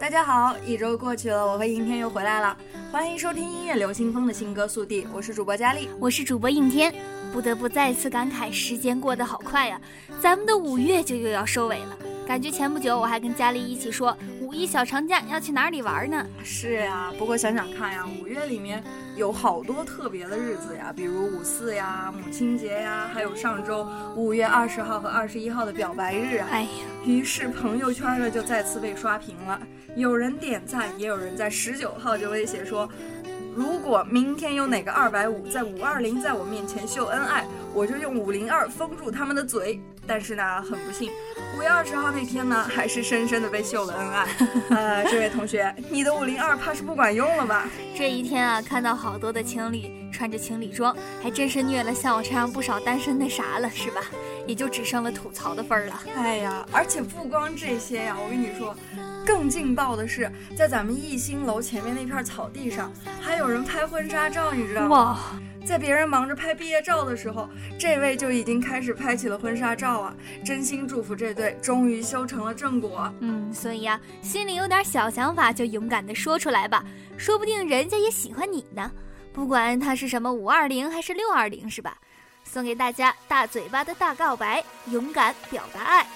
大家好，一周过去了，我和应天又回来了，欢迎收听音乐流星风的新歌速递，我是主播佳丽，我是主播应天。不得不再次感慨，时间过得好快呀，咱们的五月就又要收尾了。感觉前不久我还跟佳丽一起说五一小长假要去哪里玩呢？是呀，不过想想看呀，五月里面有好多特别的日子呀，比如五四呀、母亲节呀，还有上周五月二十号和二十一号的表白日啊。哎呀，于是朋友圈呢就再次被刷屏了，有人点赞，也有人在十九号就威胁说。如果明天有哪个二百五在五二零在我面前秀恩爱，我就用五零二封住他们的嘴。但是呢，很不幸，五月二十号那天呢，还是深深的被秀了恩爱。呃，这位同学，你的五零二怕是不管用了吧？这一天啊，看到好多的情侣穿着情侣装，还真是虐了像我这样不少单身那啥了，是吧？也就只剩了吐槽的份儿了。哎呀，而且不光这些呀，我跟你说。更劲爆的是，在咱们艺兴楼前面那片草地上，还有人拍婚纱照，你知道吗？哇，在别人忙着拍毕业照的时候，这位就已经开始拍起了婚纱照啊！真心祝福这对终于修成了正果。嗯，所以啊，心里有点小想法就勇敢的说出来吧，说不定人家也喜欢你呢。不管他是什么五二零还是六二零，是吧？送给大家大嘴巴的大告白，勇敢表达爱。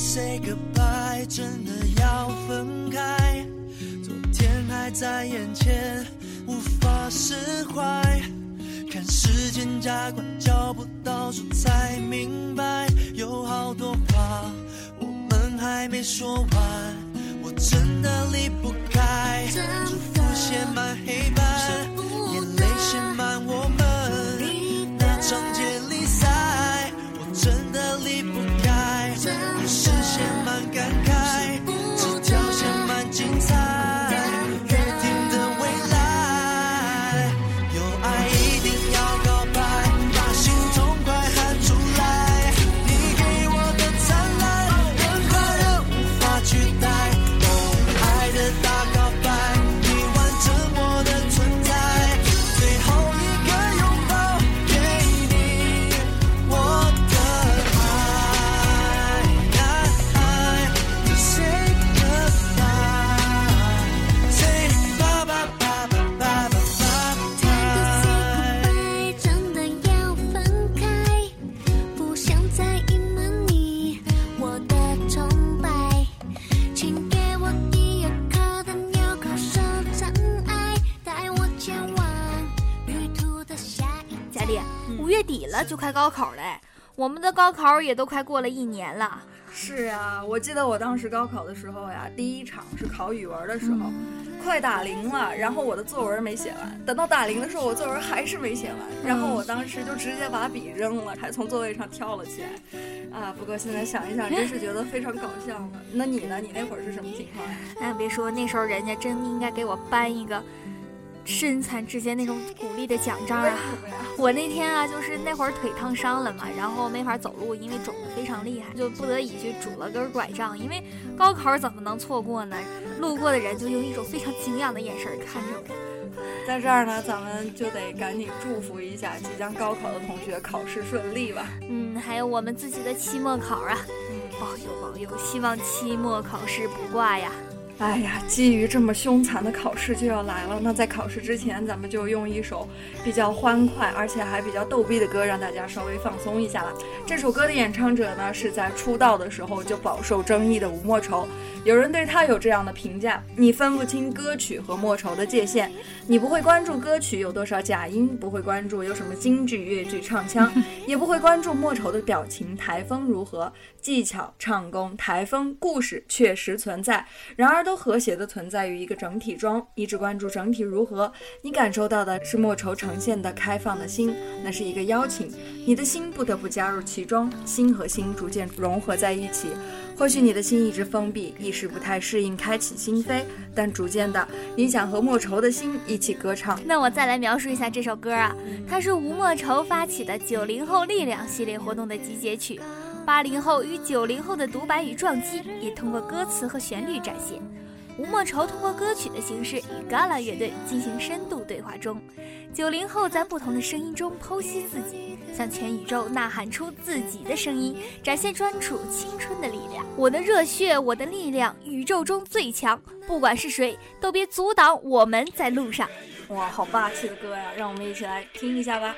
Say goodbye，真的在眼前，无法释怀。看时间加快，脚步倒数才明白，有好多话我们还没说完。我真的离不开，祝福写满黑就快高考嘞，我们的高考也都快过了一年了。是呀，我记得我当时高考的时候呀，第一场是考语文的时候，快打铃了，然后我的作文没写完。等到打铃的时候，我作文还是没写完，然后我当时就直接把笔扔了，还从座位上跳了起来。啊，不过现在想一想，真是觉得非常搞笑呢。那你呢？你那会儿是什么情况呀？哎，别说，那时候人家真应该给我颁一个。身残志坚那种鼓励的奖章啊！我那天啊，就是那会儿腿烫伤了嘛，然后没法走路，因为肿得非常厉害，就不得已去拄了根拐杖。因为高考怎么能错过呢？路过的人就用一种非常敬仰的眼神看着我。在这儿呢，咱们就得赶紧祝福一下即将高考的同学考试顺利吧。嗯，还有我们自己的期末考啊，嗯，保佑保佑，希望期末考试不挂呀。哎呀，基于这么凶残的考试就要来了，那在考试之前，咱们就用一首比较欢快，而且还比较逗逼的歌，让大家稍微放松一下了。这首歌的演唱者呢，是在出道的时候就饱受争议的吴莫愁。有人对他有这样的评价：你分不清歌曲和莫愁的界限，你不会关注歌曲有多少假音，不会关注有什么京剧、粤剧唱腔，也不会关注莫愁的表情、台风如何。技巧、唱功、台风、故事确实存在，然而都和谐的存在于一个整体中。你只关注整体如何，你感受到的是莫愁呈现的开放的心，那是一个邀请，你的心不得不加入其中，心和心逐渐融合在一起。或许你的心一直封闭，一时不太适应开启心扉，但逐渐的，你想和莫愁的心一起歌唱。那我再来描述一下这首歌啊，它是吴莫愁发起的九零后力量系列活动的集结曲。八零后与九零后的独白与撞击，也通过歌词和旋律展现。吴莫愁通过歌曲的形式与 Gala 乐队进行深度对话中，九零后在不同的声音中剖析自己，向全宇宙呐喊出自己的声音，展现专属青春的力量。我的热血，我的力量，宇宙中最强，不管是谁都别阻挡我们在路上。哇，好霸气的歌呀！让我们一起来听一下吧。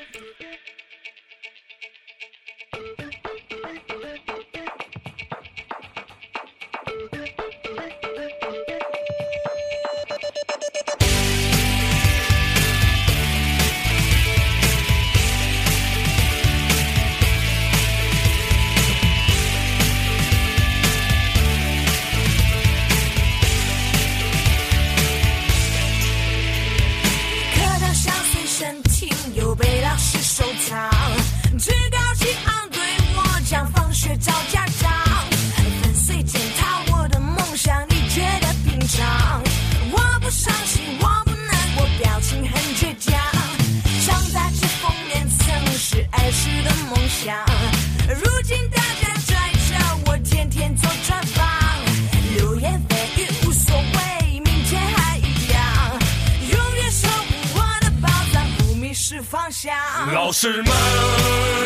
老师们。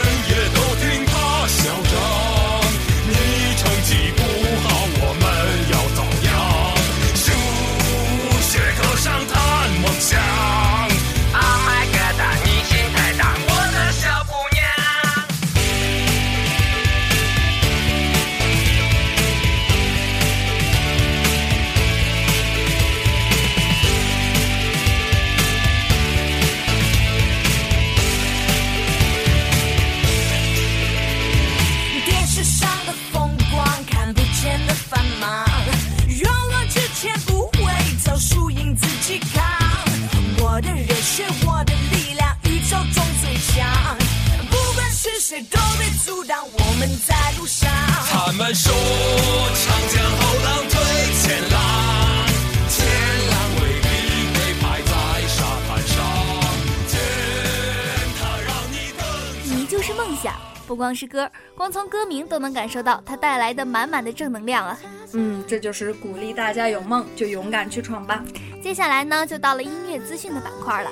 说长江后浪推前浪，前浪未必会拍在沙滩上。他让你等。你就是梦想，不光是歌，光从歌名都能感受到它带来的满满的正能量啊！嗯，这就是鼓励大家有梦就勇敢去闯吧。接下来呢，就到了音乐资讯的板块了。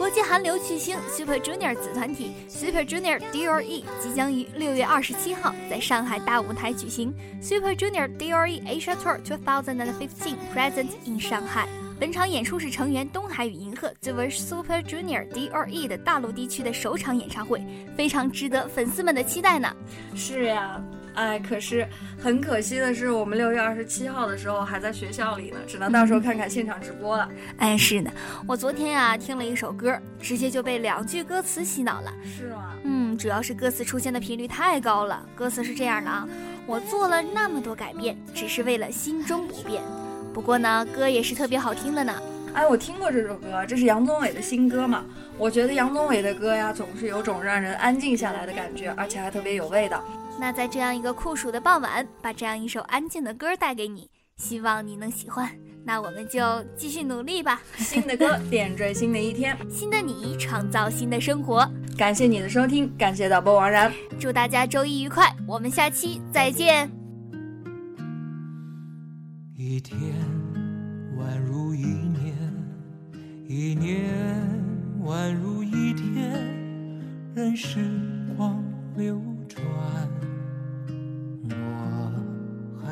国际韩流巨星 Super Junior 子团体 Super Junior D.O.E 即将于六月二十七号在上海大舞台举行 Super Junior D.O.E Asia Tour 2015 Present in Shanghai。本场演出是成员东海与银赫作为 Super Junior D.O.E 的大陆地区的首场演唱会，非常值得粉丝们的期待呢。是呀。哎，可是很可惜的是，我们六月二十七号的时候还在学校里呢，只能到时候看看现场直播了。哎，是的，我昨天呀听了一首歌，直接就被两句歌词洗脑了。是吗？嗯，主要是歌词出现的频率太高了。歌词是这样的啊，我做了那么多改变，只是为了心中不变。不过呢，歌也是特别好听的呢。哎，我听过这首歌，这是杨宗纬的新歌嘛？我觉得杨宗纬的歌呀，总是有种让人安静下来的感觉，而且还特别有味道。那在这样一个酷暑的傍晚，把这样一首安静的歌带给你，希望你能喜欢。那我们就继续努力吧。新的歌 点缀新的一天，新的你创造新的生活。感谢你的收听，感谢导播王然，祝大家周一愉快，我们下期再见。一天宛如一年，一年宛如一天，任时光流